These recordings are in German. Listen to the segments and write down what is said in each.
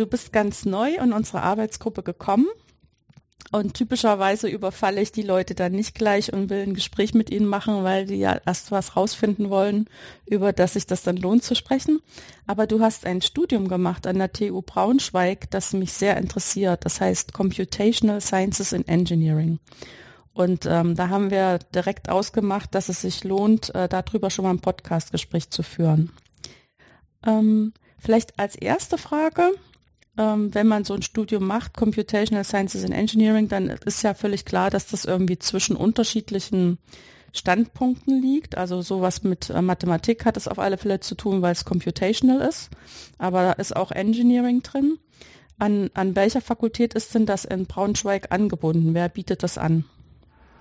Du bist ganz neu in unsere Arbeitsgruppe gekommen und typischerweise überfalle ich die Leute dann nicht gleich und will ein Gespräch mit ihnen machen, weil die ja erst was rausfinden wollen, über das sich das dann lohnt zu sprechen. Aber du hast ein Studium gemacht an der TU Braunschweig, das mich sehr interessiert. Das heißt Computational Sciences in Engineering. Und ähm, da haben wir direkt ausgemacht, dass es sich lohnt, äh, darüber schon mal ein Podcastgespräch zu führen. Ähm, vielleicht als erste Frage, ähm, wenn man so ein Studium macht, Computational Sciences and Engineering, dann ist ja völlig klar, dass das irgendwie zwischen unterschiedlichen Standpunkten liegt. Also sowas mit äh, Mathematik hat es auf alle Fälle zu tun, weil es computational ist. Aber da ist auch Engineering drin. An, an welcher Fakultät ist denn das in Braunschweig angebunden? Wer bietet das an?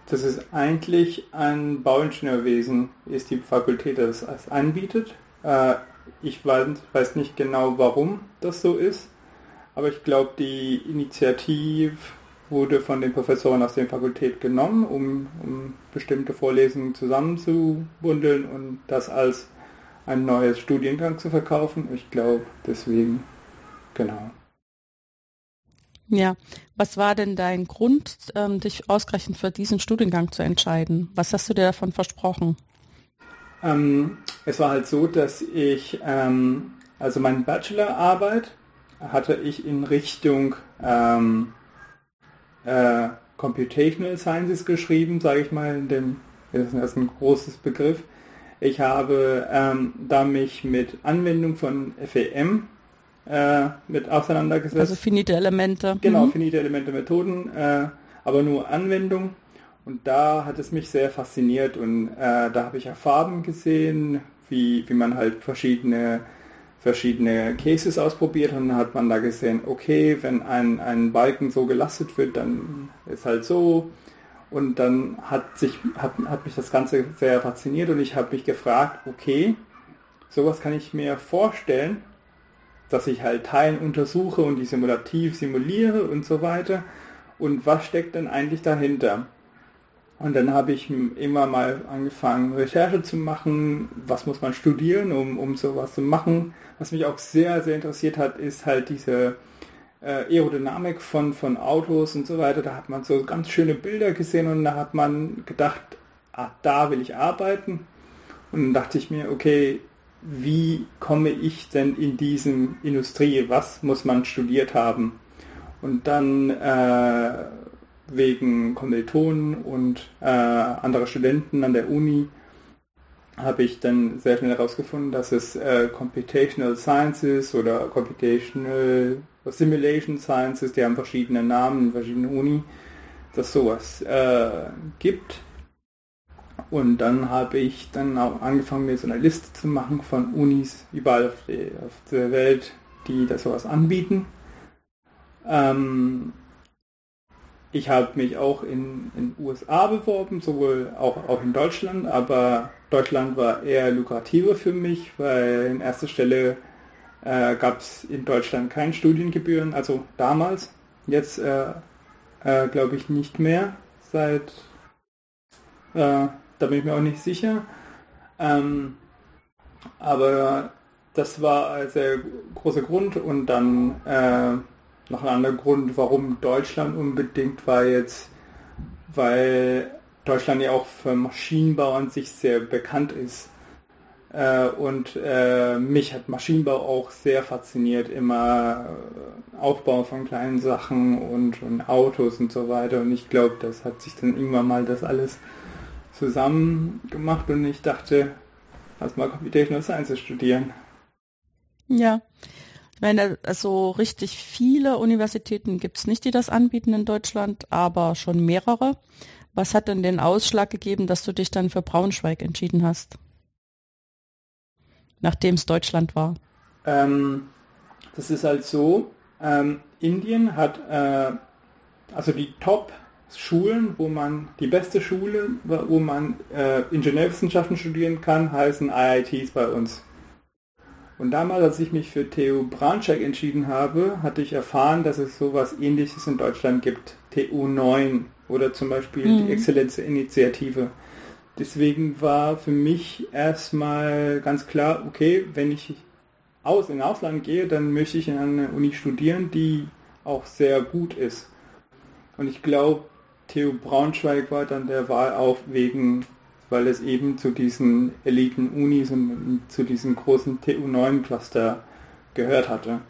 Das ist eigentlich ein Bauingenieurwesen, ist die Fakultät, das es anbietet. Äh, ich weiß nicht genau, warum das so ist. Aber ich glaube, die Initiative wurde von den Professoren aus der Fakultät genommen, um, um bestimmte Vorlesungen zusammenzubundeln und das als ein neues Studiengang zu verkaufen. Ich glaube, deswegen, genau. Ja, was war denn dein Grund, ähm, dich ausgerechnet für diesen Studiengang zu entscheiden? Was hast du dir davon versprochen? Ähm, es war halt so, dass ich, ähm, also meine Bachelorarbeit hatte ich in Richtung ähm, äh, Computational Sciences geschrieben, sage ich mal, in dem, das ist ein großes Begriff. Ich habe ähm, da mich mit Anwendung von FEM äh, mit auseinandergesetzt. Also finite Elemente. Genau, mhm. finite Elemente Methoden, äh, aber nur Anwendung. Und da hat es mich sehr fasziniert und äh, da habe ich ja Farben gesehen, wie, wie man halt verschiedene verschiedene Cases ausprobiert und hat man da gesehen, okay, wenn ein, ein Balken so gelastet wird, dann ist halt so. Und dann hat, sich, hat, hat mich das Ganze sehr fasziniert und ich habe mich gefragt, okay, sowas kann ich mir vorstellen, dass ich halt Teilen untersuche und die simulativ simuliere und so weiter. Und was steckt denn eigentlich dahinter? Und dann habe ich immer mal angefangen, Recherche zu machen, was muss man studieren, um, um sowas zu machen. Was mich auch sehr, sehr interessiert hat, ist halt diese äh, Aerodynamik von, von Autos und so weiter. Da hat man so ganz schöne Bilder gesehen und da hat man gedacht, ah, da will ich arbeiten. Und dann dachte ich mir, okay, wie komme ich denn in diese Industrie? Was muss man studiert haben? Und dann äh, wegen Kommilitonen und äh, anderer Studenten an der Uni habe ich dann sehr schnell herausgefunden, dass es äh, Computational Sciences oder Computational Simulation Sciences, die haben verschiedene Namen in verschiedenen Uni, dass sowas äh, gibt. Und dann habe ich dann auch angefangen, mir so eine Liste zu machen von Unis überall auf, die, auf der Welt, die das sowas anbieten. Ähm, ich habe mich auch in den USA beworben, sowohl auch, auch in Deutschland, aber Deutschland war eher lukrativer für mich, weil in erster Stelle äh, gab es in Deutschland keine Studiengebühren, also damals, jetzt äh, äh, glaube ich nicht mehr, seit, äh, da bin ich mir auch nicht sicher. Ähm, aber das war ein sehr großer Grund und dann äh, noch ein anderer Grund, warum Deutschland unbedingt war jetzt, weil Deutschland ja auch für Maschinenbau an sich sehr bekannt ist. Äh, und äh, mich hat Maschinenbau auch sehr fasziniert, immer äh, Aufbau von kleinen Sachen und, und, Autos und so weiter. Und ich glaube, das hat sich dann irgendwann mal das alles zusammen gemacht und ich dachte, lass mal Computational Sciences studieren. Ja, ich meine, also richtig viele Universitäten gibt es nicht, die das anbieten in Deutschland, aber schon mehrere. Was hat denn den Ausschlag gegeben, dass du dich dann für Braunschweig entschieden hast? Nachdem es Deutschland war. Ähm, das ist halt so, ähm, Indien hat äh, also die Top-Schulen, wo man, die beste Schule, wo man äh, Ingenieurwissenschaften studieren kann, heißen IITs bei uns. Und damals, als ich mich für TU Braunschweig entschieden habe, hatte ich erfahren, dass es sowas ähnliches in Deutschland gibt. TU 9 oder zum Beispiel mhm. die Exzellenzinitiative. Deswegen war für mich erstmal ganz klar, okay, wenn ich aus in Ausland gehe, dann möchte ich in einer Uni studieren, die auch sehr gut ist. Und ich glaube, TU Braunschweig war dann der Wahl auch wegen weil es eben zu diesen Eliten-Unis und zu diesem großen TU9-Cluster gehört hatte.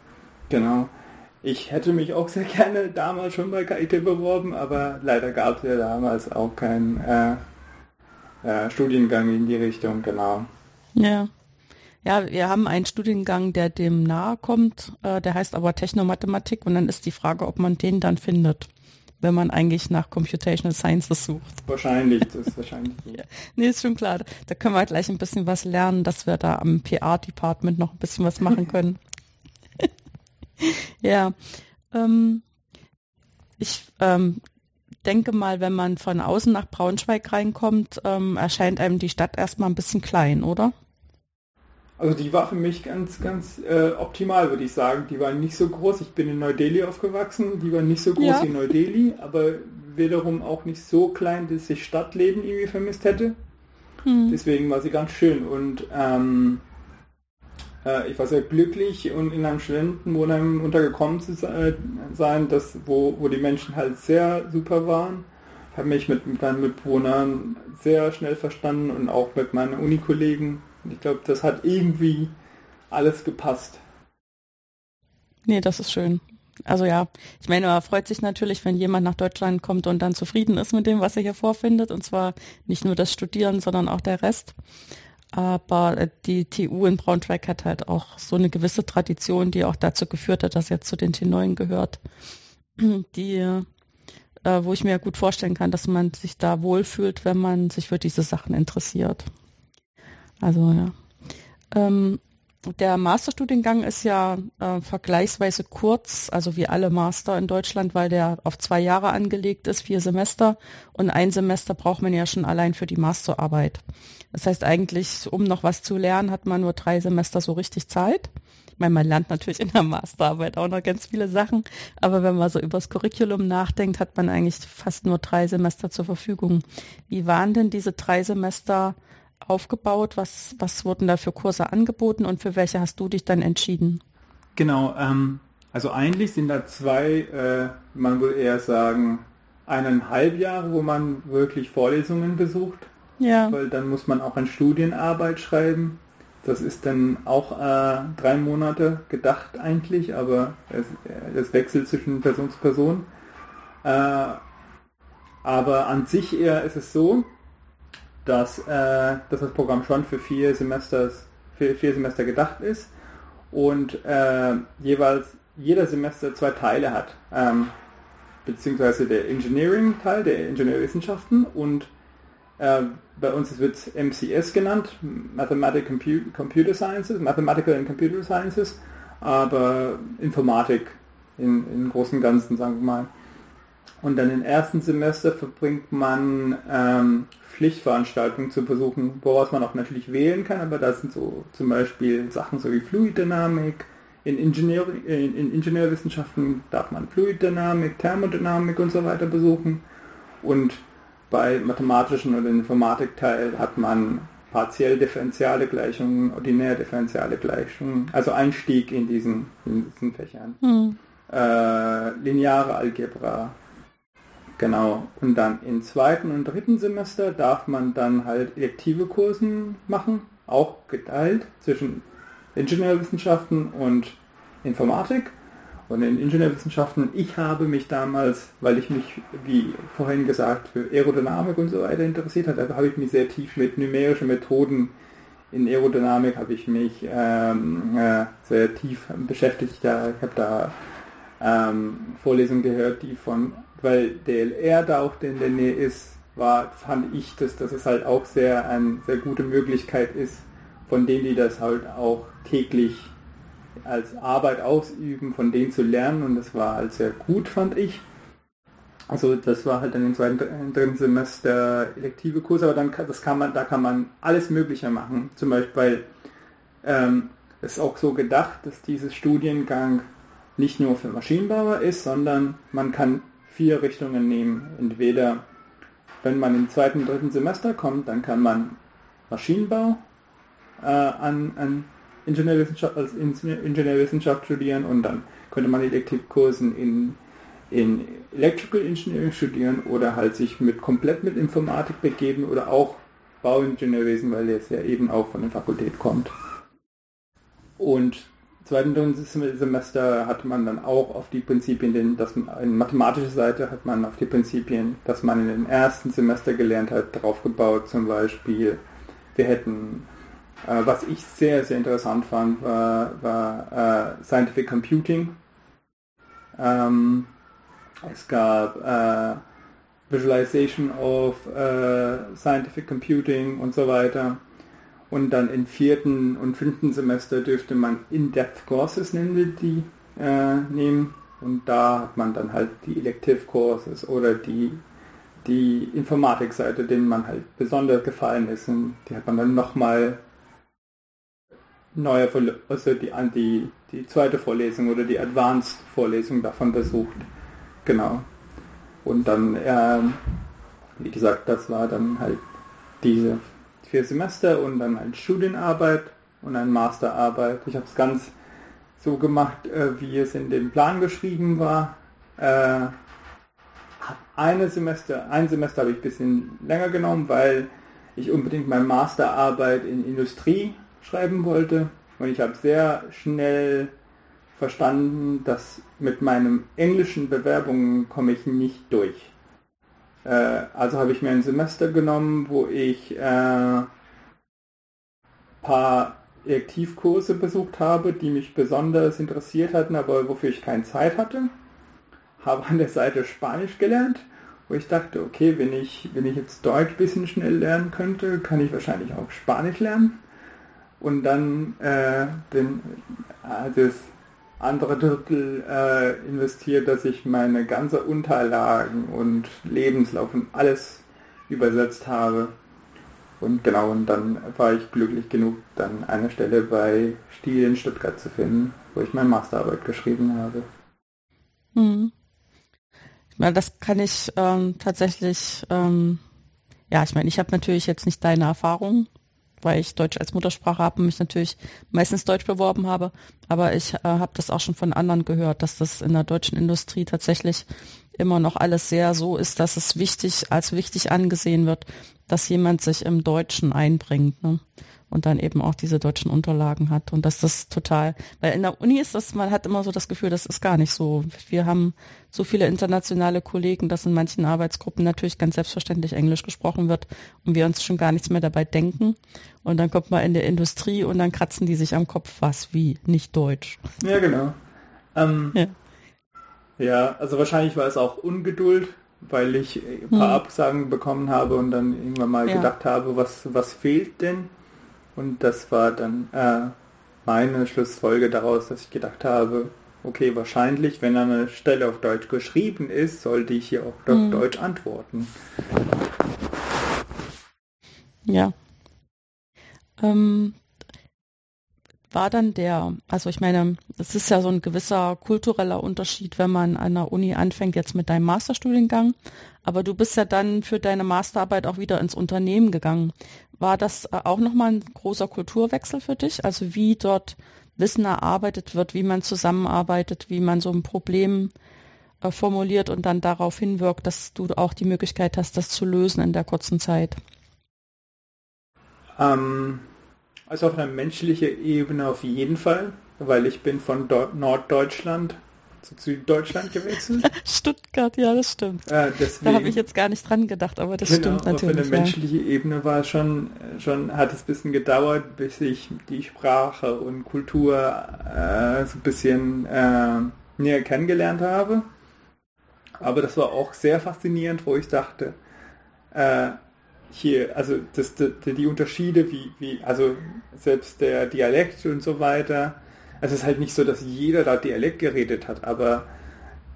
Genau. Ich hätte mich auch sehr gerne damals schon bei KIT beworben, aber leider gab es ja damals auch keinen äh, äh, Studiengang in die Richtung, genau. Ja. Ja, wir haben einen Studiengang, der dem nahe kommt, äh, der heißt aber Technomathematik und dann ist die Frage, ob man den dann findet wenn man eigentlich nach Computational Sciences sucht. Wahrscheinlich, das ist wahrscheinlich so. ja. Nee, ist schon klar. Da können wir gleich ein bisschen was lernen, dass wir da am PR-Department noch ein bisschen was machen können. ja. Ähm, ich ähm, denke mal, wenn man von außen nach Braunschweig reinkommt, ähm, erscheint einem die Stadt erstmal ein bisschen klein, oder? Also die war für mich ganz, ganz äh, optimal, würde ich sagen. Die war nicht so groß. Ich bin in Neu-Delhi aufgewachsen. Die war nicht so groß ja. wie Neu-Delhi, aber wiederum auch nicht so klein, dass ich Stadtleben irgendwie vermisst hätte. Hm. Deswegen war sie ganz schön und ähm, äh, ich war sehr glücklich und in einem Studentenwohnheim untergekommen zu sein, das, wo, wo die Menschen halt sehr super waren. Habe mich mit meinen Mitbewohnern sehr schnell verstanden und auch mit meinen Unikollegen ich glaube, das hat irgendwie alles gepasst. Nee, das ist schön. Also ja, ich meine, man freut sich natürlich, wenn jemand nach Deutschland kommt und dann zufrieden ist mit dem, was er hier vorfindet. Und zwar nicht nur das Studieren, sondern auch der Rest. Aber äh, die TU in Braunschweig hat halt auch so eine gewisse Tradition, die auch dazu geführt hat, dass jetzt zu den T9 gehört, die, äh, wo ich mir gut vorstellen kann, dass man sich da wohlfühlt, wenn man sich für diese Sachen interessiert. Also ja. Ähm, der Masterstudiengang ist ja äh, vergleichsweise kurz, also wie alle Master in Deutschland, weil der auf zwei Jahre angelegt ist, vier Semester. Und ein Semester braucht man ja schon allein für die Masterarbeit. Das heißt eigentlich, um noch was zu lernen, hat man nur drei Semester so richtig Zeit. Ich meine, man lernt natürlich in der Masterarbeit auch noch ganz viele Sachen, aber wenn man so übers Curriculum nachdenkt, hat man eigentlich fast nur drei Semester zur Verfügung. Wie waren denn diese drei Semester aufgebaut? Was, was wurden da für Kurse angeboten und für welche hast du dich dann entschieden? Genau, ähm, also eigentlich sind da zwei, äh, man würde eher sagen, eineinhalb Jahre, wo man wirklich Vorlesungen besucht. Ja. Weil dann muss man auch eine Studienarbeit schreiben. Das ist dann auch äh, drei Monate gedacht eigentlich, aber es, es wechselt zwischen Person zu Person. Äh, aber an sich eher ist es so, dass, äh, dass das Programm schon für vier, Semesters, für vier Semester gedacht ist und äh, jeweils jeder Semester zwei Teile hat, ähm, beziehungsweise der Engineering-Teil, der Ingenieurwissenschaften und äh, bei uns wird es MCS genannt, Mathematical Compu Computer Sciences, Mathematical and Computer Sciences, aber Informatik in, im Großen und Ganzen, sagen wir mal. Und dann im ersten Semester verbringt man ähm, Pflichtveranstaltungen zu besuchen, woraus man auch natürlich wählen kann, aber das sind so zum Beispiel Sachen so wie Fluiddynamik, in, Ingenieur, in, in Ingenieurwissenschaften darf man Fluiddynamik, Thermodynamik und so weiter besuchen und bei mathematischen oder Informatikteil hat man partiell differenziale Gleichungen, ordinär differenziale Gleichungen, also Einstieg in diesen, in diesen Fächern. Hm. Äh, lineare Algebra, Genau. Und dann im zweiten und dritten Semester darf man dann halt elektive Kursen machen, auch geteilt zwischen Ingenieurwissenschaften und Informatik. Und in Ingenieurwissenschaften, ich habe mich damals, weil ich mich, wie vorhin gesagt, für Aerodynamik und so weiter interessiert habe, habe ich mich sehr tief mit numerischen Methoden in Aerodynamik habe ich mich ähm, äh, sehr tief beschäftigt. Da, ich habe da ähm, Vorlesungen gehört, die von weil DLR da auch in der Nähe ist, war, fand ich, dass, dass es halt auch sehr eine sehr gute Möglichkeit ist, von denen, die das halt auch täglich als Arbeit ausüben, von denen zu lernen und das war halt sehr gut, fand ich. Also das war halt dann im zweiten, dritten Semester elektive Kurse, aber dann das kann man, da kann man alles Mögliche machen. Zum Beispiel, weil ähm, es auch so gedacht, dass dieses Studiengang nicht nur für Maschinenbauer ist, sondern man kann vier Richtungen nehmen. Entweder, wenn man im zweiten, dritten Semester kommt, dann kann man Maschinenbau äh, an, an Ingenieurwissenschaft, als Ingenieurwissenschaft studieren und dann könnte man Elektivkursen in in Electrical Engineering studieren oder halt sich mit komplett mit Informatik begeben oder auch Bauingenieurwesen, weil es ja eben auch von der Fakultät kommt. Und zweiten Semester hat man dann auch auf die Prinzipien, dass in mathematischer Seite hat man auf die Prinzipien, dass man in den ersten Semester gelernt hat, drauf gebaut. Zum Beispiel, wir hätten, äh, was ich sehr, sehr interessant fand, war, war äh, Scientific Computing. Ähm, es gab äh, Visualization of äh, Scientific Computing und so weiter. Und dann im vierten und fünften Semester dürfte man In-Depth Courses nennen wir die äh, nehmen. Und da hat man dann halt die Elective Courses oder die, die Informatikseite, denen man halt besonders gefallen ist. Und die hat man dann nochmal neue, also die, die, die zweite Vorlesung oder die Advanced Vorlesung davon besucht. Genau. Und dann, ähm, wie gesagt, das war dann halt diese vier Semester und dann halt Studienarbeit und eine Masterarbeit. Ich habe es ganz so gemacht, äh, wie es in dem Plan geschrieben war. Äh, eine Semester, ein Semester habe ich ein bisschen länger genommen, weil ich unbedingt meine Masterarbeit in Industrie schreiben wollte. Und ich habe sehr schnell verstanden, dass mit meinen englischen Bewerbungen komme ich nicht durch. Äh, also habe ich mir ein Semester genommen, wo ich äh, paar Elektivkurse besucht habe, die mich besonders interessiert hatten, aber wofür ich keine Zeit hatte. Habe an der Seite Spanisch gelernt, wo ich dachte, okay, wenn ich, wenn ich jetzt Deutsch ein bisschen schnell lernen könnte, kann ich wahrscheinlich auch Spanisch lernen. Und dann äh, den, äh, das andere Drittel äh, investiert, dass ich meine ganze Unterlagen und Lebenslauf und alles übersetzt habe. Und genau, und dann war ich glücklich genug, dann eine Stelle bei Stiel in Stuttgart zu finden, wo ich meine Masterarbeit geschrieben habe. Hm. Ich meine, das kann ich ähm, tatsächlich, ähm, ja, ich meine, ich habe natürlich jetzt nicht deine Erfahrung, weil ich Deutsch als Muttersprache habe und mich natürlich meistens Deutsch beworben habe. Aber ich äh, habe das auch schon von anderen gehört, dass das in der deutschen Industrie tatsächlich immer noch alles sehr so ist, dass es wichtig, als wichtig angesehen wird, dass jemand sich im Deutschen einbringt. Ne? Und dann eben auch diese deutschen Unterlagen hat. Und dass das total, weil in der Uni ist das, man hat immer so das Gefühl, das ist gar nicht so. Wir haben so viele internationale Kollegen, dass in manchen Arbeitsgruppen natürlich ganz selbstverständlich Englisch gesprochen wird und wir uns schon gar nichts mehr dabei denken. Und dann kommt man in der Industrie und dann kratzen die sich am Kopf, was, wie, nicht Deutsch. Ja, genau. Ähm, ja. ja, also wahrscheinlich war es auch Ungeduld, weil ich ein paar hm. Absagen bekommen habe und dann irgendwann mal ja. gedacht habe, was, was fehlt denn? Und das war dann äh, meine Schlussfolge daraus, dass ich gedacht habe, okay, wahrscheinlich, wenn eine Stelle auf Deutsch geschrieben ist, sollte ich hier auch auf mhm. Deutsch antworten. Ja. Ähm, war dann der, also ich meine, es ist ja so ein gewisser kultureller Unterschied, wenn man an der Uni anfängt jetzt mit deinem Masterstudiengang, aber du bist ja dann für deine Masterarbeit auch wieder ins Unternehmen gegangen. War das äh, auch nochmal ein großer Kulturwechsel für dich? Also wie dort Wissen erarbeitet wird, wie man zusammenarbeitet, wie man so ein Problem äh, formuliert und dann darauf hinwirkt, dass du auch die Möglichkeit hast, das zu lösen in der kurzen Zeit? Ähm, also auf einer menschlichen Ebene auf jeden Fall, weil ich bin von Norddeutschland zu Süddeutschland gewechselt. Stuttgart, ja, das stimmt. Äh, da habe ich jetzt gar nicht dran gedacht, aber das genau, stimmt natürlich. Auf einer ja. menschlichen Ebene war schon, schon, hat es ein bisschen gedauert, bis ich die Sprache und Kultur äh, so ein bisschen äh, näher kennengelernt habe. Aber das war auch sehr faszinierend, wo ich dachte, äh, hier, also das, die, die Unterschiede, wie, wie, also selbst der Dialekt und so weiter. Also es ist halt nicht so, dass jeder da Dialekt geredet hat, aber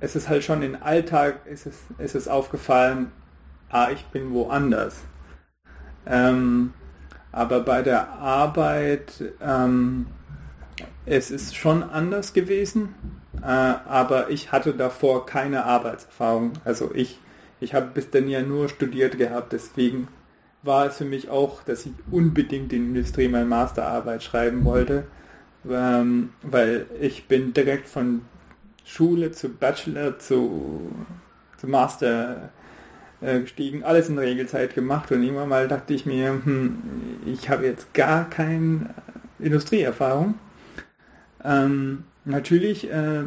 es ist halt schon im Alltag, ist es, ist es aufgefallen, ah, ich bin woanders. Ähm, aber bei der Arbeit, ähm, es ist schon anders gewesen, äh, aber ich hatte davor keine Arbeitserfahrung. Also ich, ich habe bis dann ja nur studiert gehabt, deswegen war es für mich auch, dass ich unbedingt in Industrie meine Masterarbeit schreiben wollte, ähm, weil ich bin direkt von Schule zu Bachelor zu, zu Master äh, gestiegen, alles in Regelzeit gemacht und irgendwann mal dachte ich mir, hm, ich habe jetzt gar keine Industrieerfahrung. Ähm, natürlich, äh,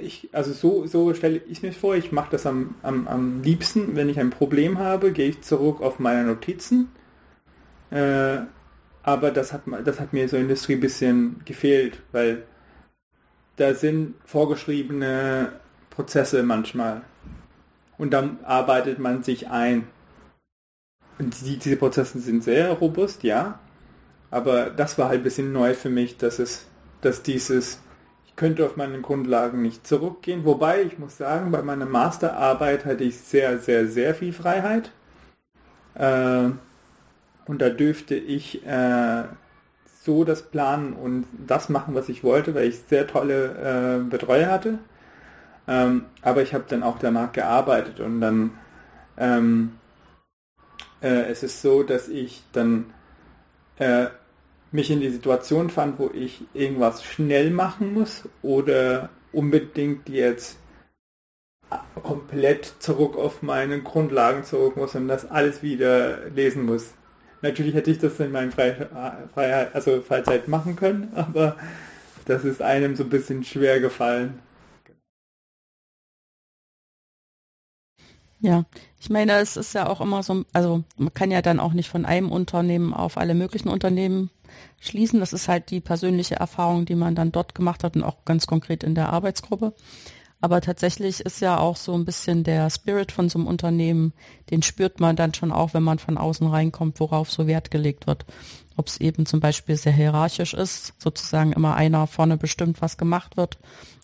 ich, also so, so stelle ich mir vor, ich mache das am, am, am liebsten, wenn ich ein Problem habe, gehe ich zurück auf meine Notizen. Äh, aber das hat, das hat mir so Industrie ein bisschen gefehlt, weil da sind vorgeschriebene Prozesse manchmal. Und dann arbeitet man sich ein. Und die, diese Prozesse sind sehr robust, ja. Aber das war halt ein bisschen neu für mich, dass es, dass dieses, ich könnte auf meine Grundlagen nicht zurückgehen. Wobei, ich muss sagen, bei meiner Masterarbeit hatte ich sehr, sehr, sehr viel Freiheit. Äh, und da dürfte ich äh, so das planen und das machen, was ich wollte, weil ich sehr tolle äh, Betreuer hatte. Ähm, aber ich habe dann auch danach gearbeitet und dann ähm, äh, es ist so, dass ich dann äh, mich in die Situation fand, wo ich irgendwas schnell machen muss oder unbedingt jetzt komplett zurück auf meine Grundlagen zurück muss und das alles wieder lesen muss. Natürlich hätte ich das in meiner Freiheit, also Freizeit machen können, aber das ist einem so ein bisschen schwer gefallen. Ja, ich meine, es ist ja auch immer so, also man kann ja dann auch nicht von einem Unternehmen auf alle möglichen Unternehmen schließen. Das ist halt die persönliche Erfahrung, die man dann dort gemacht hat und auch ganz konkret in der Arbeitsgruppe. Aber tatsächlich ist ja auch so ein bisschen der Spirit von so einem Unternehmen, den spürt man dann schon auch, wenn man von außen reinkommt, worauf so Wert gelegt wird. Ob es eben zum Beispiel sehr hierarchisch ist, sozusagen immer einer vorne bestimmt, was gemacht wird,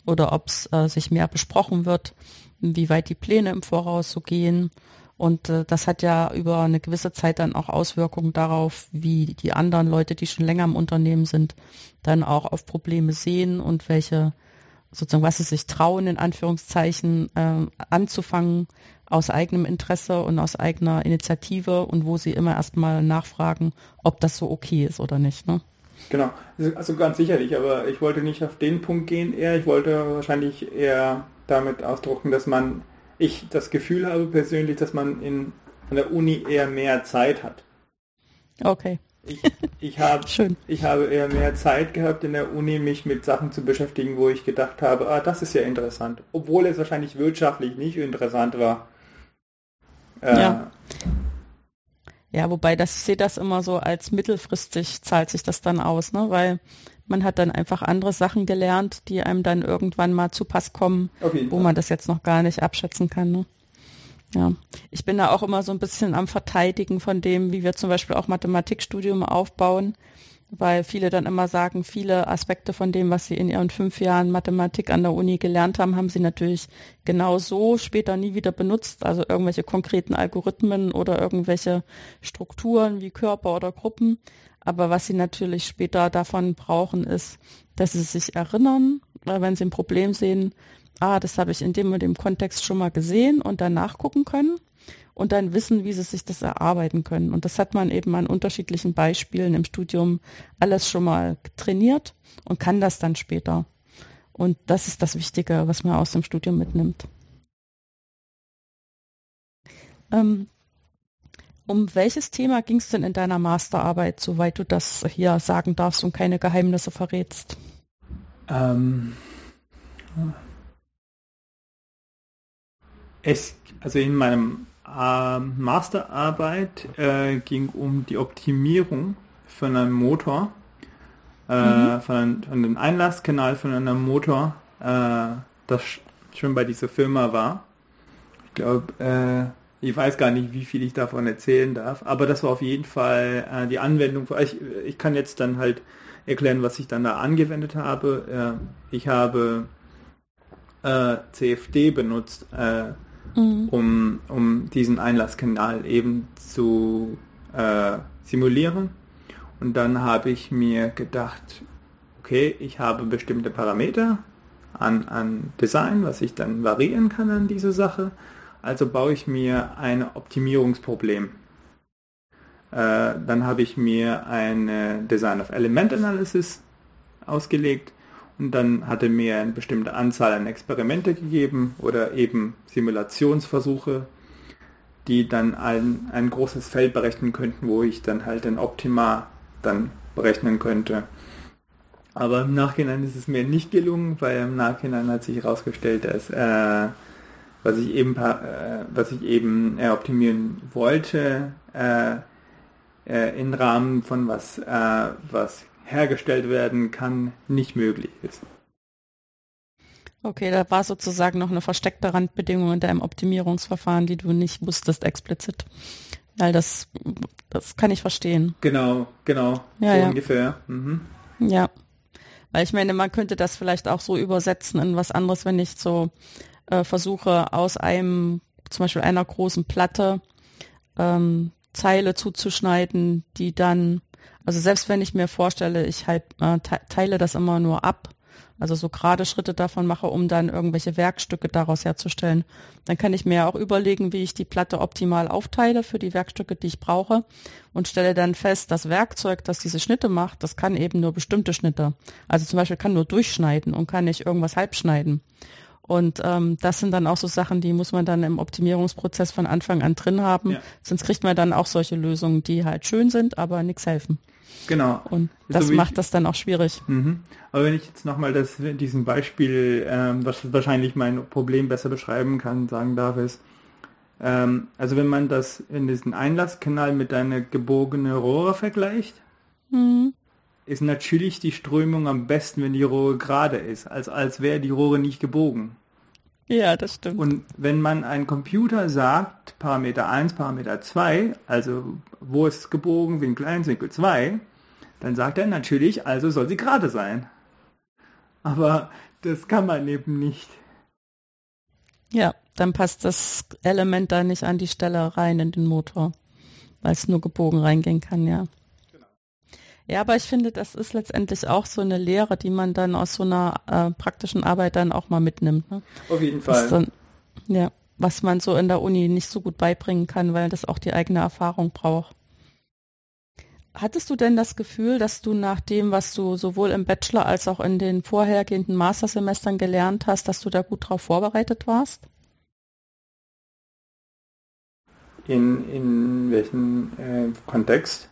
oder ob es äh, sich mehr besprochen wird, wie weit die Pläne im Voraus so gehen. Und äh, das hat ja über eine gewisse Zeit dann auch Auswirkungen darauf, wie die anderen Leute, die schon länger im Unternehmen sind, dann auch auf Probleme sehen und welche sozusagen, was sie sich trauen, in Anführungszeichen, äh, anzufangen aus eigenem Interesse und aus eigener Initiative und wo sie immer erstmal nachfragen, ob das so okay ist oder nicht. Ne? Genau, also ganz sicherlich, aber ich wollte nicht auf den Punkt gehen eher, ich wollte wahrscheinlich eher damit ausdrucken, dass man, ich das Gefühl habe persönlich, dass man in, an der Uni eher mehr Zeit hat. Okay. Ich, ich, hab, ich habe eher mehr Zeit gehabt in der Uni, mich mit Sachen zu beschäftigen, wo ich gedacht habe, ah, das ist ja interessant. Obwohl es wahrscheinlich wirtschaftlich nicht interessant war. Äh, ja. Ja, wobei das ich sehe das immer so als mittelfristig zahlt sich das dann aus, ne? Weil man hat dann einfach andere Sachen gelernt, die einem dann irgendwann mal zu Pass kommen, wo man das jetzt noch gar nicht abschätzen kann. Ne? Ja, ich bin da auch immer so ein bisschen am Verteidigen von dem, wie wir zum Beispiel auch Mathematikstudium aufbauen, weil viele dann immer sagen, viele Aspekte von dem, was sie in ihren fünf Jahren Mathematik an der Uni gelernt haben, haben sie natürlich genau so später nie wieder benutzt. Also irgendwelche konkreten Algorithmen oder irgendwelche Strukturen wie Körper oder Gruppen. Aber was sie natürlich später davon brauchen, ist, dass sie sich erinnern, wenn sie ein Problem sehen, ah, das habe ich in dem und dem Kontext schon mal gesehen und dann nachgucken können und dann wissen, wie sie sich das erarbeiten können. Und das hat man eben an unterschiedlichen Beispielen im Studium alles schon mal trainiert und kann das dann später. Und das ist das Wichtige, was man aus dem Studium mitnimmt. Ähm, um welches Thema ging es denn in deiner Masterarbeit, soweit du das hier sagen darfst und keine Geheimnisse verrätst? Ähm, es, also in meinem äh, Masterarbeit äh, ging um die Optimierung von einem Motor, äh, mhm. von, einem, von einem Einlasskanal von einem Motor, äh, das schon bei dieser Firma war. Ich glaube, äh, ich weiß gar nicht, wie viel ich davon erzählen darf, aber das war auf jeden Fall äh, die Anwendung. Ich, ich kann jetzt dann halt erklären, was ich dann da angewendet habe. Ich habe CFD benutzt, äh, mhm. um, um diesen Einlasskanal eben zu äh, simulieren. Und dann habe ich mir gedacht, okay, ich habe bestimmte Parameter an, an Design, was ich dann variieren kann an diese Sache. Also baue ich mir ein Optimierungsproblem. Äh, dann habe ich mir eine Design of Element Analysis ausgelegt und dann hatte mir eine bestimmte Anzahl an Experimente gegeben oder eben Simulationsversuche, die dann ein, ein großes Feld berechnen könnten, wo ich dann halt ein Optima dann berechnen könnte. Aber im Nachhinein ist es mir nicht gelungen, weil im Nachhinein hat sich herausgestellt, dass äh, was ich eben äh, was ich eben äh, optimieren wollte, äh, äh, im Rahmen von was äh, was hergestellt werden kann, nicht möglich ist. Okay, da war sozusagen noch eine versteckte Randbedingung in deinem Optimierungsverfahren, die du nicht wusstest explizit. Weil das, das kann ich verstehen. Genau, genau, ja, so ja. ungefähr. Mhm. Ja, weil ich meine, man könnte das vielleicht auch so übersetzen in was anderes, wenn ich so äh, versuche, aus einem, zum Beispiel einer großen Platte, ähm, Zeile zuzuschneiden, die dann, also selbst wenn ich mir vorstelle, ich halt, äh, teile das immer nur ab, also so gerade Schritte davon mache, um dann irgendwelche Werkstücke daraus herzustellen. Dann kann ich mir auch überlegen, wie ich die Platte optimal aufteile für die Werkstücke, die ich brauche und stelle dann fest, das Werkzeug, das diese Schnitte macht, das kann eben nur bestimmte Schnitte. Also zum Beispiel kann nur durchschneiden und kann nicht irgendwas halbschneiden. Und ähm, das sind dann auch so Sachen, die muss man dann im Optimierungsprozess von Anfang an drin haben. Ja. Sonst kriegt man dann auch solche Lösungen, die halt schön sind, aber nichts helfen. Genau. Und das so macht ich, das dann auch schwierig. Mhm. Aber wenn ich jetzt nochmal diesen Beispiel, ähm, was wahrscheinlich mein Problem besser beschreiben kann, sagen darf, ist, ähm, also wenn man das in diesen Einlasskanal mit einer gebogene Rohre vergleicht, mhm. Ist natürlich die Strömung am besten, wenn die Rohre gerade ist, als als wäre die Rohre nicht gebogen. Ja, das stimmt. Und wenn man ein Computer sagt, Parameter 1, Parameter 2, also wo ist gebogen, Winkel 1, Winkel 2, dann sagt er natürlich, also soll sie gerade sein. Aber das kann man eben nicht. Ja, dann passt das Element da nicht an die Stelle rein in den Motor, weil es nur gebogen reingehen kann, ja. Ja, aber ich finde, das ist letztendlich auch so eine Lehre, die man dann aus so einer äh, praktischen Arbeit dann auch mal mitnimmt. Ne? Auf jeden Fall. Dann, ja, was man so in der Uni nicht so gut beibringen kann, weil das auch die eigene Erfahrung braucht. Hattest du denn das Gefühl, dass du nach dem, was du sowohl im Bachelor als auch in den vorhergehenden Mastersemestern gelernt hast, dass du da gut drauf vorbereitet warst? In, in welchem äh, Kontext?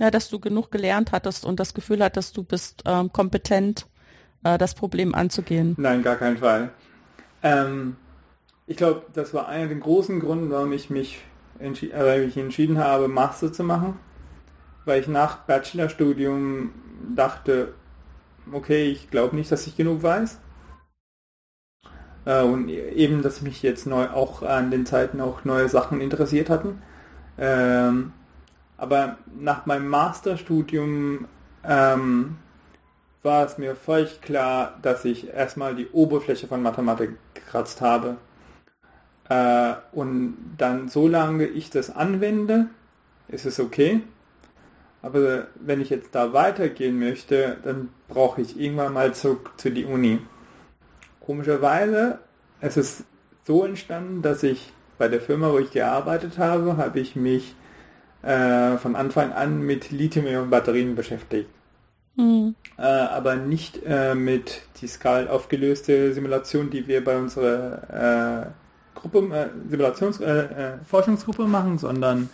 Ja, dass du genug gelernt hattest und das Gefühl hattest, du bist ähm, kompetent, äh, das Problem anzugehen. Nein, gar keinen Fall. Ähm, ich glaube, das war einer der großen Gründe, warum ich mich, entschi äh, ich entschieden habe, Master zu machen weil ich nach Bachelorstudium dachte, okay, ich glaube nicht, dass ich genug weiß. Äh, und eben, dass mich jetzt neu auch an den Zeiten auch neue Sachen interessiert hatten. Ähm, aber nach meinem Masterstudium ähm, war es mir völlig klar, dass ich erstmal die Oberfläche von Mathematik gekratzt habe. Äh, und dann, solange ich das anwende, ist es okay. Aber wenn ich jetzt da weitergehen möchte, dann brauche ich irgendwann mal zurück zu die Uni. Komischerweise, es ist so entstanden, dass ich bei der Firma, wo ich gearbeitet habe, habe ich mich äh, von Anfang an mit Lithium-Ionen-Batterien beschäftigt. Mhm. Äh, aber nicht äh, mit die skal aufgelöste Simulation, die wir bei unserer äh, Gruppe, äh, Simulations, äh, Forschungsgruppe machen, sondern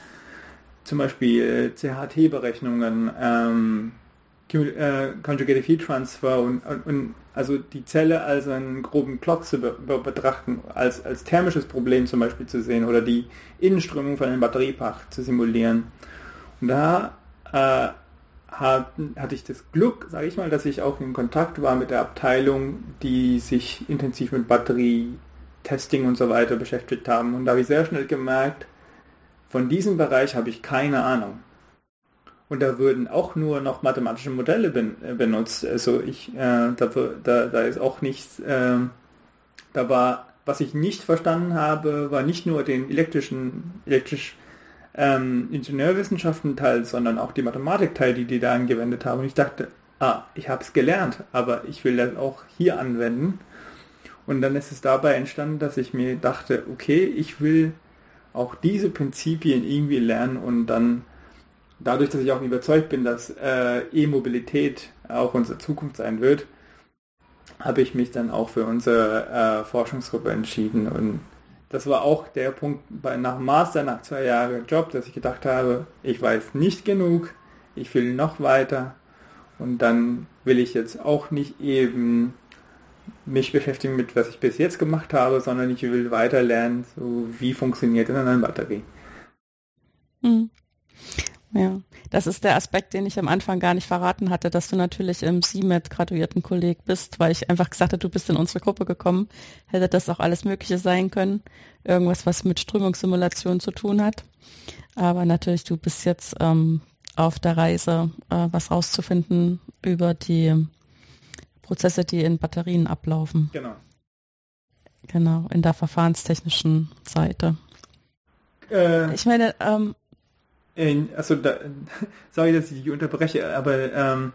zum Beispiel CHT-Berechnungen, ähm, äh, Conjugated Heat Transfer und, und, und, also die Zelle als einen groben Klotz zu be betrachten, als, als thermisches Problem zum Beispiel zu sehen oder die Innenströmung von einem Batteriepack zu simulieren. Und da äh, hat, hatte ich das Glück, sage ich mal, dass ich auch in Kontakt war mit der Abteilung, die sich intensiv mit Batterietesting und so weiter beschäftigt haben. Und da habe ich sehr schnell gemerkt, von diesem Bereich habe ich keine Ahnung. Und da würden auch nur noch mathematische Modelle ben, äh, benutzt. Also ich, äh, da, da, da, ist auch nichts, äh, Da war, was ich nicht verstanden habe, war nicht nur den elektrischen, elektrisch ähm, Ingenieurwissenschaften-Teil, sondern auch die Mathematik-Teil, die die da angewendet haben. Und ich dachte, ah, ich habe es gelernt, aber ich will das auch hier anwenden. Und dann ist es dabei entstanden, dass ich mir dachte, okay, ich will auch diese Prinzipien irgendwie lernen und dann dadurch, dass ich auch überzeugt bin, dass äh, E-Mobilität auch unsere Zukunft sein wird, habe ich mich dann auch für unsere äh, Forschungsgruppe entschieden und das war auch der Punkt bei, nach Master, nach zwei Jahren Job, dass ich gedacht habe, ich weiß nicht genug, ich will noch weiter und dann will ich jetzt auch nicht eben mich beschäftigen mit, was ich bis jetzt gemacht habe, sondern ich will weiter lernen, so wie funktioniert eine Batterie. Hm. Ja, das ist der Aspekt, den ich am Anfang gar nicht verraten hatte, dass du natürlich im CMET graduierten Kolleg bist, weil ich einfach gesagt habe, du bist in unsere Gruppe gekommen. Hätte das auch alles Mögliche sein können. Irgendwas, was mit Strömungssimulation zu tun hat. Aber natürlich, du bist jetzt ähm, auf der Reise, äh, was rauszufinden über die Prozesse, die in Batterien ablaufen. Genau. Genau, in der verfahrenstechnischen Seite. Äh, ich meine, ähm, also da, sorry, dass ich dich unterbreche, aber ähm,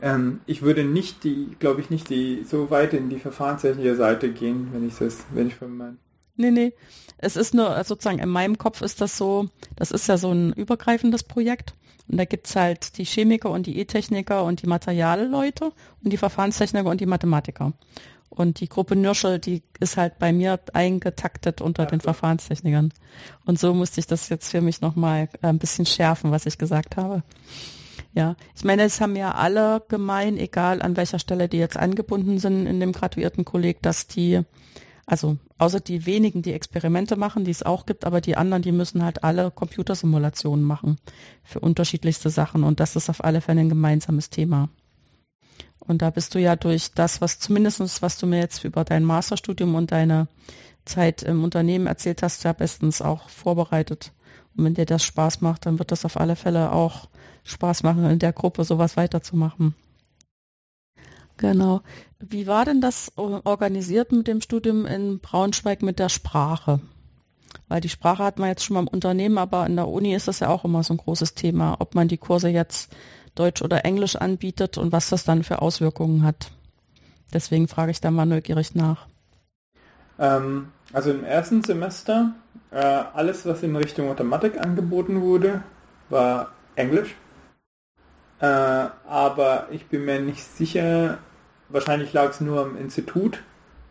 ähm, ich würde nicht die, glaube ich, nicht die so weit in die verfahrenstechnische Seite gehen, wenn ich das, wenn ich von meinen. Nee, nee. Es ist nur also sozusagen in meinem Kopf ist das so, das ist ja so ein übergreifendes Projekt. Und da gibt es halt die Chemiker und die E-Techniker und die Materialleute und die Verfahrenstechniker und die Mathematiker. Und die Gruppe Nürschel, die ist halt bei mir eingetaktet unter ja, den klar. Verfahrenstechnikern. Und so musste ich das jetzt für mich nochmal äh, ein bisschen schärfen, was ich gesagt habe. Ja, ich meine, es haben ja alle gemein, egal an welcher Stelle die jetzt angebunden sind in dem graduierten Kolleg, dass die, also außer die wenigen, die Experimente machen, die es auch gibt, aber die anderen, die müssen halt alle Computersimulationen machen für unterschiedlichste Sachen. Und das ist auf alle Fälle ein gemeinsames Thema. Und da bist du ja durch das, was zumindestens, was du mir jetzt über dein Masterstudium und deine Zeit im Unternehmen erzählt hast, ja bestens auch vorbereitet. Und wenn dir das Spaß macht, dann wird das auf alle Fälle auch Spaß machen, in der Gruppe sowas weiterzumachen. Genau. Wie war denn das organisiert mit dem Studium in Braunschweig mit der Sprache? Weil die Sprache hat man jetzt schon mal im Unternehmen, aber in der Uni ist das ja auch immer so ein großes Thema, ob man die Kurse jetzt Deutsch oder Englisch anbietet und was das dann für Auswirkungen hat. Deswegen frage ich da mal neugierig nach. Ähm, also im ersten Semester, äh, alles, was in Richtung Mathematik angeboten wurde, war Englisch. Äh, aber ich bin mir nicht sicher, wahrscheinlich lag es nur am Institut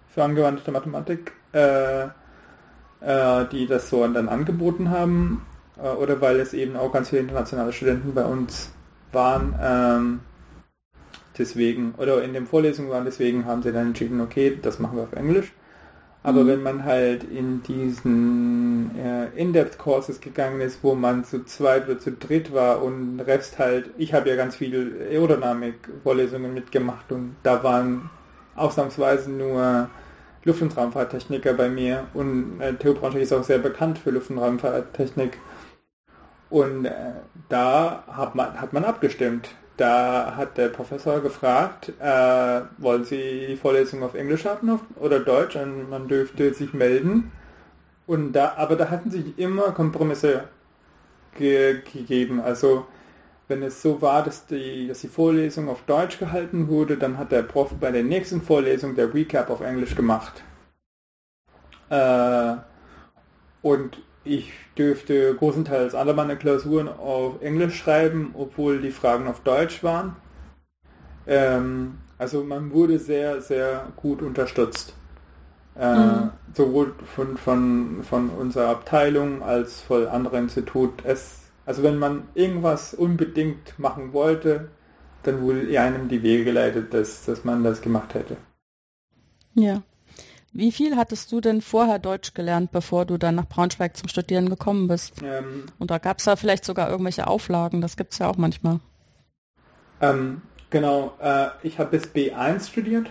für angewandte Mathematik, äh, äh die das so dann angeboten haben, äh, oder weil es eben auch ganz viele internationale Studenten bei uns waren. Ähm, deswegen, oder in den Vorlesungen waren, deswegen haben sie dann entschieden, okay, das machen wir auf Englisch. Aber mhm. wenn man halt in diesen äh, In-Depth-Courses gegangen ist, wo man zu zweit oder zu dritt war und Rest halt, ich habe ja ganz viele Aerodynamik-Vorlesungen mitgemacht und da waren ausnahmsweise nur Luft- und Raumfahrttechniker bei mir und äh, Theo Braunschweig ist auch sehr bekannt für Luft- und Raumfahrttechnik und äh, da hat man, hat man abgestimmt. Da hat der Professor gefragt, äh, wollen Sie die Vorlesung auf Englisch haben oder Deutsch? Und man dürfte sich melden. Und da, aber da hatten sich immer Kompromisse ge gegeben. Also wenn es so war, dass die, dass die Vorlesung auf Deutsch gehalten wurde, dann hat der Prof bei der nächsten Vorlesung der Recap auf Englisch gemacht. Äh, und ich dürfte großenteils alle meine Klausuren auf Englisch schreiben, obwohl die Fragen auf Deutsch waren. Ähm, also man wurde sehr, sehr gut unterstützt. Äh, mhm. Sowohl von, von, von unserer Abteilung als von anderen Institut. Es, also wenn man irgendwas unbedingt machen wollte, dann wurde einem die Wege geleitet, dass, dass man das gemacht hätte. Ja. Wie viel hattest du denn vorher Deutsch gelernt, bevor du dann nach Braunschweig zum Studieren gekommen bist? Ähm, Und da gab es da vielleicht sogar irgendwelche Auflagen, das gibt es ja auch manchmal. Ähm, genau, äh, ich habe bis B1 studiert.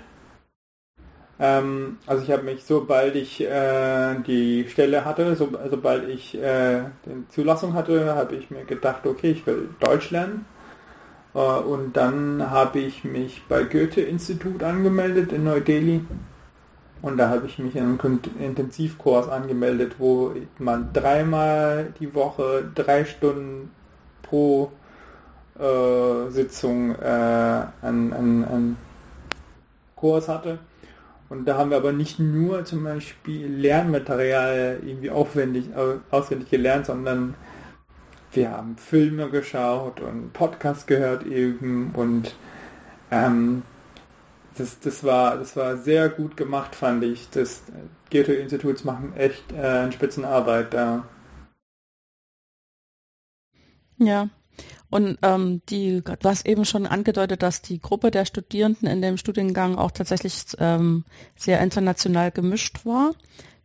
Ähm, also ich habe mich, sobald ich äh, die Stelle hatte, so, sobald ich äh, die Zulassung hatte, habe ich mir gedacht, okay, ich will Deutsch lernen. Äh, und dann habe ich mich bei Goethe-Institut angemeldet in Neu-Delhi Und da habe ich mich in einen Intensivkurs angemeldet, wo man dreimal die Woche drei Stunden pro äh, Sitzung äh, an, an, an Kurs hatte. Und da haben wir aber nicht nur zum Beispiel Lernmaterial irgendwie aufwendig, auswendig gelernt, sondern wir haben Filme geschaut und Podcasts gehört eben und ähm, das, das, war, das war sehr gut gemacht, fand ich. Das Goethe-Instituts machen echt äh, eine Spitzenarbeit da. Ja, und ähm, die, du hast eben schon angedeutet, dass die Gruppe der Studierenden in dem Studiengang auch tatsächlich ähm, sehr international gemischt war.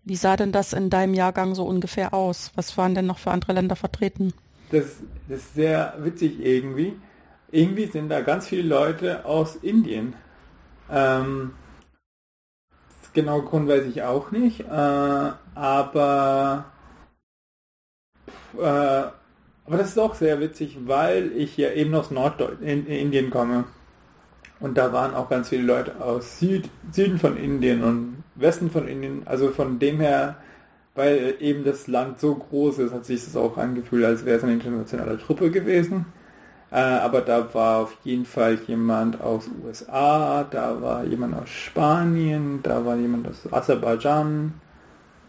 Wie sah denn das in deinem Jahrgang so ungefähr aus? Was waren denn noch für andere Länder vertreten? Das, das ist sehr witzig irgendwie. Irgendwie sind da ganz viele Leute aus Indien. Ähm, genau Grund weiß ich auch nicht, äh, aber äh, aber das ist auch sehr witzig, weil ich ja eben aus Nordindien komme. Und da waren auch ganz viele Leute aus Süd, Süden von Indien und Westen von Indien. Also von dem her, weil eben das Land so groß ist, hat sich das auch angefühlt, als wäre es eine internationale Truppe gewesen. Äh, aber da war auf jeden Fall jemand aus USA, da war jemand aus Spanien, da war jemand aus Aserbaidschan.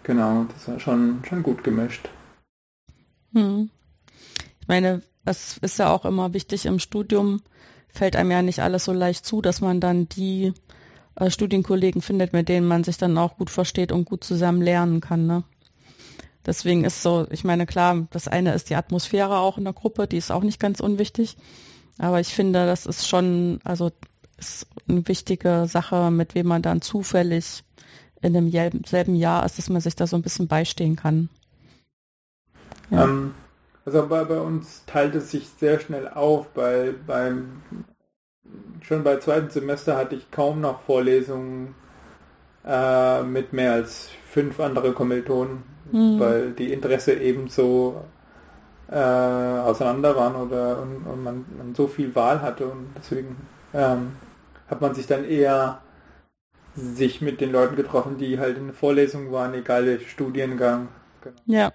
Genau, das war schon, schon gut gemischt. Hm. Ich meine, es ist ja auch immer wichtig im Studium, fällt einem ja nicht alles so leicht zu, dass man dann die äh, Studienkollegen findet, mit denen man sich dann auch gut versteht und gut zusammen lernen kann. Ne? Deswegen ist so, ich meine, klar, das eine ist die Atmosphäre auch in der Gruppe, die ist auch nicht ganz unwichtig. Aber ich finde, das ist schon, also ist eine wichtige Sache, mit wem man dann zufällig in dem selben Jahr ist, dass man sich da so ein bisschen beistehen kann. Ja. Ähm, also bei, bei uns teilt es sich sehr schnell auf. Bei, beim, schon bei zweiten Semester hatte ich kaum noch Vorlesungen äh, mit mehr als fünf andere Kommilitonen, mhm. weil die Interesse eben so äh, auseinander waren oder und, und man, man, so viel Wahl hatte und deswegen ähm, hat man sich dann eher sich mit den Leuten getroffen, die halt in Vorlesungen waren, egal welcher Studiengang. Genau. Ja,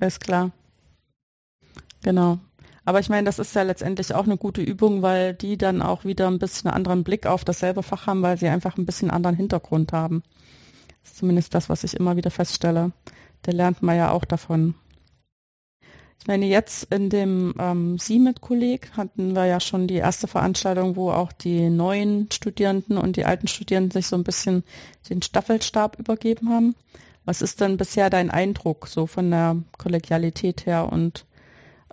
ist klar. Genau. Aber ich meine, das ist ja letztendlich auch eine gute Übung, weil die dann auch wieder ein bisschen einen anderen Blick auf dasselbe Fach haben, weil sie einfach ein bisschen anderen Hintergrund haben. Das ist zumindest das, was ich immer wieder feststelle. Da lernt man ja auch davon. Ich meine, jetzt in dem ähm, Sie-Mit-Kolleg hatten wir ja schon die erste Veranstaltung, wo auch die neuen Studierenden und die alten Studierenden sich so ein bisschen den Staffelstab übergeben haben. Was ist denn bisher dein Eindruck so von der Kollegialität her und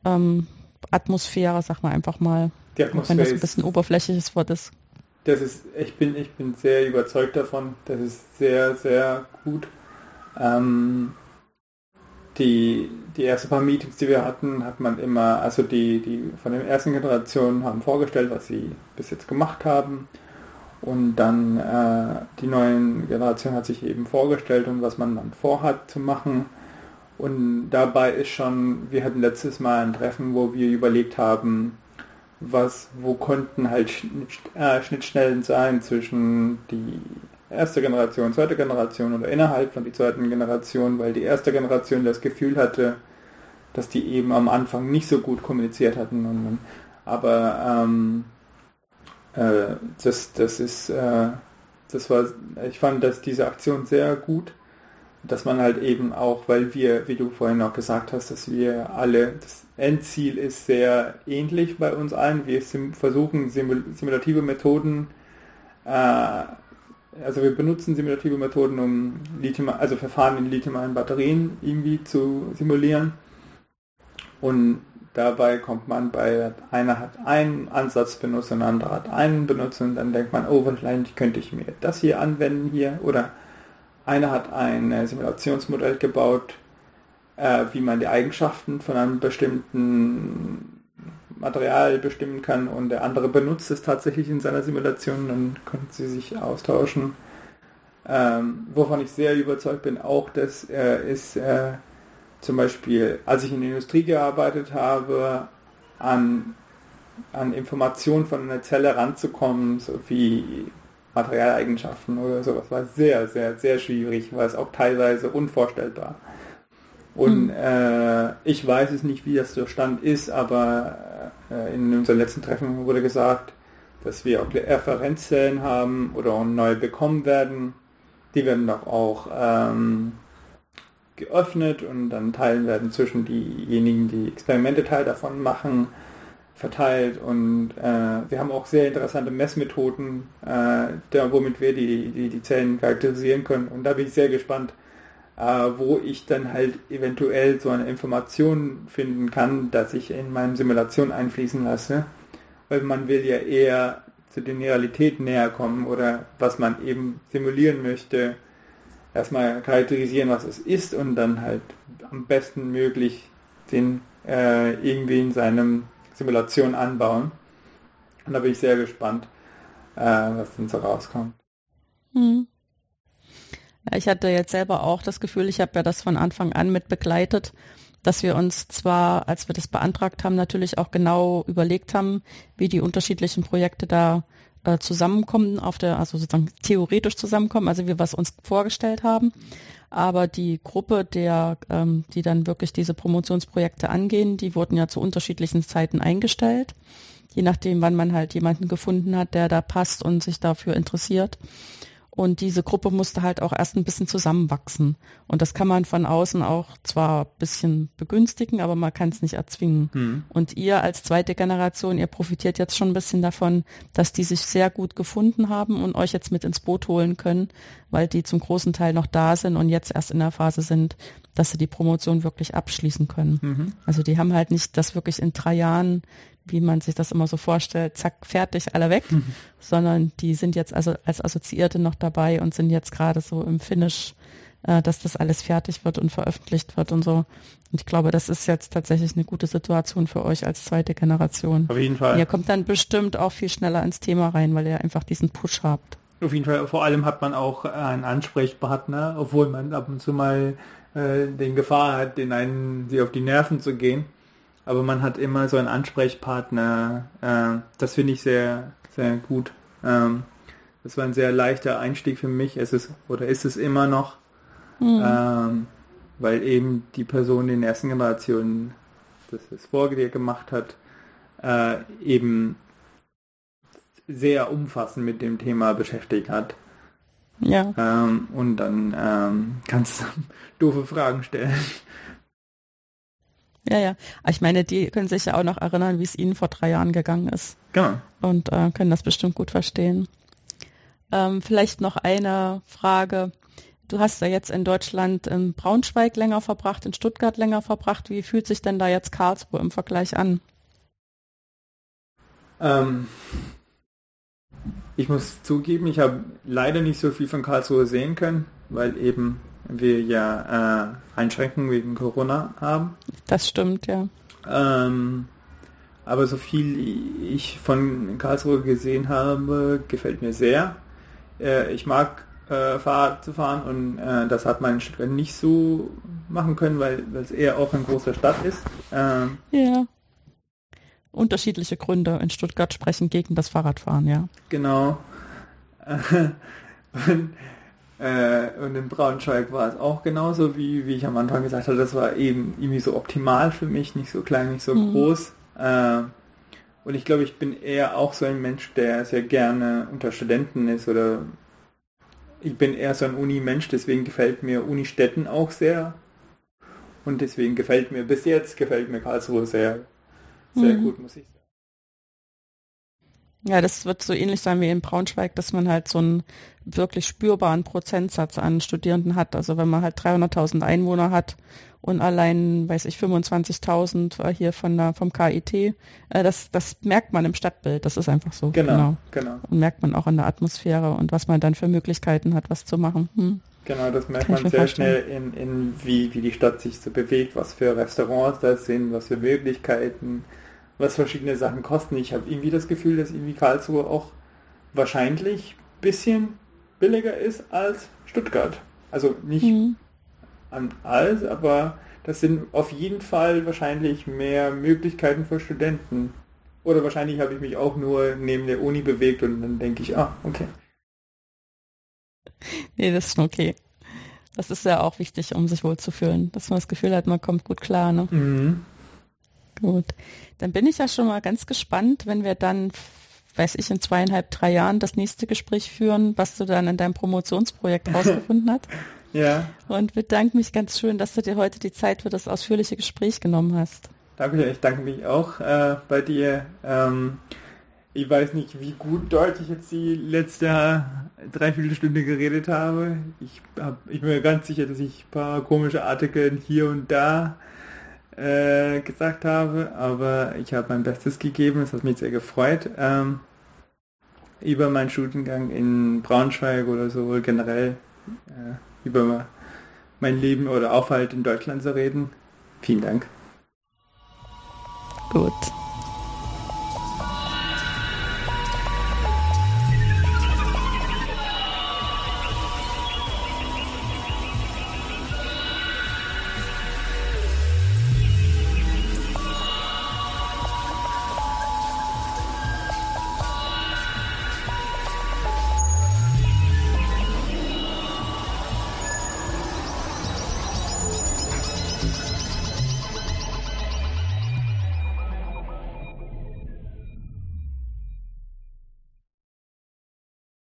ähm, Atmosphäre, sag mal einfach mal. Die Atmosphäre wenn das ein bisschen oberflächliches Wort ist. Das ist, ich bin, ich bin sehr überzeugt davon. Das ist sehr, sehr gut. Ähm, die, die ersten paar Meetings, die wir hatten, hat man immer, also die, die von den ersten Generationen haben vorgestellt, was sie bis jetzt gemacht haben. Und dann äh, die neuen Generation hat sich eben vorgestellt und was man dann vorhat zu machen. Und dabei ist schon, wir hatten letztes Mal ein Treffen, wo wir überlegt haben, was, wo konnten halt äh, Schnittstellen sein zwischen die erste Generation, zweite Generation oder innerhalb von die zweiten Generation, weil die erste Generation das Gefühl hatte, dass die eben am Anfang nicht so gut kommuniziert hatten. Und, aber ähm, äh, das, das ist, äh, das war, ich fand, dass diese Aktion sehr gut dass man halt eben auch, weil wir, wie du vorhin auch gesagt hast, dass wir alle, das Endziel ist sehr ähnlich bei uns allen. Wir sim versuchen simul simulative Methoden, äh, also wir benutzen simulative Methoden, um Lithium, also Verfahren in lithium Batterien irgendwie zu simulieren. Und dabei kommt man bei, einer hat einen Ansatz benutzt und der andere hat einen benutzt und dann denkt man, oh, vielleicht könnte ich mir das hier anwenden hier oder einer hat ein Simulationsmodell gebaut, äh, wie man die Eigenschaften von einem bestimmten Material bestimmen kann und der andere benutzt es tatsächlich in seiner Simulation, dann können sie sich austauschen. Ähm, wovon ich sehr überzeugt bin, auch das äh, ist äh, zum Beispiel, als ich in der Industrie gearbeitet habe, an, an Informationen von einer Zelle ranzukommen, so wie Materialeigenschaften oder sowas war sehr, sehr, sehr schwierig, war es auch teilweise unvorstellbar. Und hm. äh, ich weiß es nicht, wie das der Stand ist, aber äh, in unserem letzten Treffen wurde gesagt, dass wir auch Referenzzellen haben oder auch neu bekommen werden. Die werden doch auch ähm, geöffnet und dann teilen werden zwischen diejenigen, die Experimente Teil davon machen, verteilt. Und äh, wir haben auch sehr interessante Messmethoden, äh, der, womit wir die, die, die Zellen charakterisieren können. Und da bin ich sehr gespannt, äh, wo ich dann halt eventuell so eine Information finden kann, dass ich in meine Simulation einfließen lasse. Weil man will ja eher zu den Realitäten näher kommen oder was man eben simulieren möchte, erstmal charakterisieren, was es ist und dann halt am besten möglich den äh, irgendwie in seinem Simulation anbauen. Und da bin ich sehr gespannt, äh, was denn so rauskommt. Hm. Ich hatte jetzt selber auch das Gefühl, ich habe ja das von Anfang an mit begleitet, dass wir uns zwar, als wir das beantragt haben, natürlich auch genau überlegt haben, wie die unterschiedlichen Projekte da äh, zusammenkommen, auf der, also sozusagen theoretisch zusammenkommen, also wie wir es uns vorgestellt haben. Aber die Gruppe der, ähm, die dann wirklich diese Promotionsprojekte angehen, die wurden ja zu unterschiedlichen Zeiten eingestellt, je nachdem, wann man halt jemanden gefunden hat, der da passt und sich dafür interessiert. Und diese Gruppe musste halt auch erst ein bisschen zusammenwachsen. Und das kann man von außen auch zwar ein bisschen begünstigen, aber man kann es nicht erzwingen. Hm. Und ihr als zweite Generation, ihr profitiert jetzt schon ein bisschen davon, dass die sich sehr gut gefunden haben und euch jetzt mit ins Boot holen können, weil die zum großen Teil noch da sind und jetzt erst in der Phase sind, dass sie die Promotion wirklich abschließen können. Mhm. Also die haben halt nicht das wirklich in drei Jahren wie man sich das immer so vorstellt, zack, fertig, alle weg, mhm. sondern die sind jetzt also als Assoziierte noch dabei und sind jetzt gerade so im Finish, äh, dass das alles fertig wird und veröffentlicht wird und so. Und ich glaube, das ist jetzt tatsächlich eine gute Situation für euch als zweite Generation. Auf jeden Fall. Ihr kommt dann bestimmt auch viel schneller ins Thema rein, weil ihr einfach diesen Push habt. Auf jeden Fall. Vor allem hat man auch einen Ansprechpartner, obwohl man ab und zu mal äh, den Gefahr hat, den einen sie auf die Nerven zu gehen aber man hat immer so einen Ansprechpartner. Äh, das finde ich sehr, sehr gut. Ähm, das war ein sehr leichter Einstieg für mich. Es ist oder ist es immer noch, mhm. ähm, weil eben die Person in der ersten Generation, das es vor dir gemacht hat, äh, eben sehr umfassend mit dem Thema beschäftigt hat. Ja. Ähm, und dann ähm, kannst du doofe Fragen stellen. Ja, ja. Ich meine, die können sich ja auch noch erinnern, wie es ihnen vor drei Jahren gegangen ist. Genau. Und äh, können das bestimmt gut verstehen. Ähm, vielleicht noch eine Frage. Du hast ja jetzt in Deutschland in Braunschweig länger verbracht, in Stuttgart länger verbracht. Wie fühlt sich denn da jetzt Karlsruhe im Vergleich an? Ähm, ich muss zugeben, ich habe leider nicht so viel von Karlsruhe sehen können, weil eben wir ja äh, Einschränkungen wegen Corona haben. Das stimmt, ja. Ähm, aber so viel ich von Karlsruhe gesehen habe, gefällt mir sehr. Äh, ich mag äh, Fahrrad zu fahren und äh, das hat man in Stuttgart nicht so machen können, weil es eher auch eine große Stadt ist. Ähm, ja. Unterschiedliche Gründe in Stuttgart sprechen gegen das Fahrradfahren, ja. Genau. und und in Braunschweig war es auch genauso, wie, wie ich am Anfang gesagt habe, das war eben irgendwie so optimal für mich, nicht so klein, nicht so mhm. groß. Äh, und ich glaube, ich bin eher auch so ein Mensch, der sehr gerne unter Studenten ist oder ich bin eher so ein Uni-Mensch, deswegen gefällt mir Unistädten auch sehr. Und deswegen gefällt mir bis jetzt, gefällt mir Karlsruhe sehr, sehr mhm. gut, muss ich sagen. Ja, das wird so ähnlich sein wie in Braunschweig, dass man halt so einen wirklich spürbaren Prozentsatz an Studierenden hat. Also wenn man halt 300.000 Einwohner hat und allein, weiß ich, 25.000 hier von der, vom KIT, äh, das, das merkt man im Stadtbild. Das ist einfach so. Genau, genau, genau. Und merkt man auch an der Atmosphäre und was man dann für Möglichkeiten hat, was zu machen. Hm. Genau, das merkt Kann man sehr schnell in, in wie, wie die Stadt sich so bewegt, was für Restaurants das sind, was für Möglichkeiten was verschiedene Sachen kosten. Ich habe irgendwie das Gefühl, dass irgendwie Karlsruhe auch wahrscheinlich ein bisschen billiger ist als Stuttgart. Also nicht mhm. an alles, aber das sind auf jeden Fall wahrscheinlich mehr Möglichkeiten für Studenten. Oder wahrscheinlich habe ich mich auch nur neben der Uni bewegt und dann denke ich, ah, okay. nee, das ist schon okay. Das ist ja auch wichtig, um sich wohlzufühlen, dass man das Gefühl hat, man kommt gut klar. Ne? Mhm. Gut. Dann bin ich ja schon mal ganz gespannt, wenn wir dann, weiß ich, in zweieinhalb, drei Jahren das nächste Gespräch führen, was du dann in deinem Promotionsprojekt rausgefunden hast. ja. Und bedanke mich ganz schön, dass du dir heute die Zeit für das ausführliche Gespräch genommen hast. Danke, ich danke mich auch äh, bei dir. Ähm, ich weiß nicht, wie gut Deutsch ich jetzt die letzte Dreiviertelstunde geredet habe. Ich, hab, ich bin mir ganz sicher, dass ich ein paar komische Artikel hier und da äh, gesagt habe, aber ich habe mein Bestes gegeben. Es hat mich sehr gefreut, ähm, über meinen Studiengang in Braunschweig oder so generell äh, über mein Leben oder Aufhalt in Deutschland zu reden. Vielen Dank. Gut.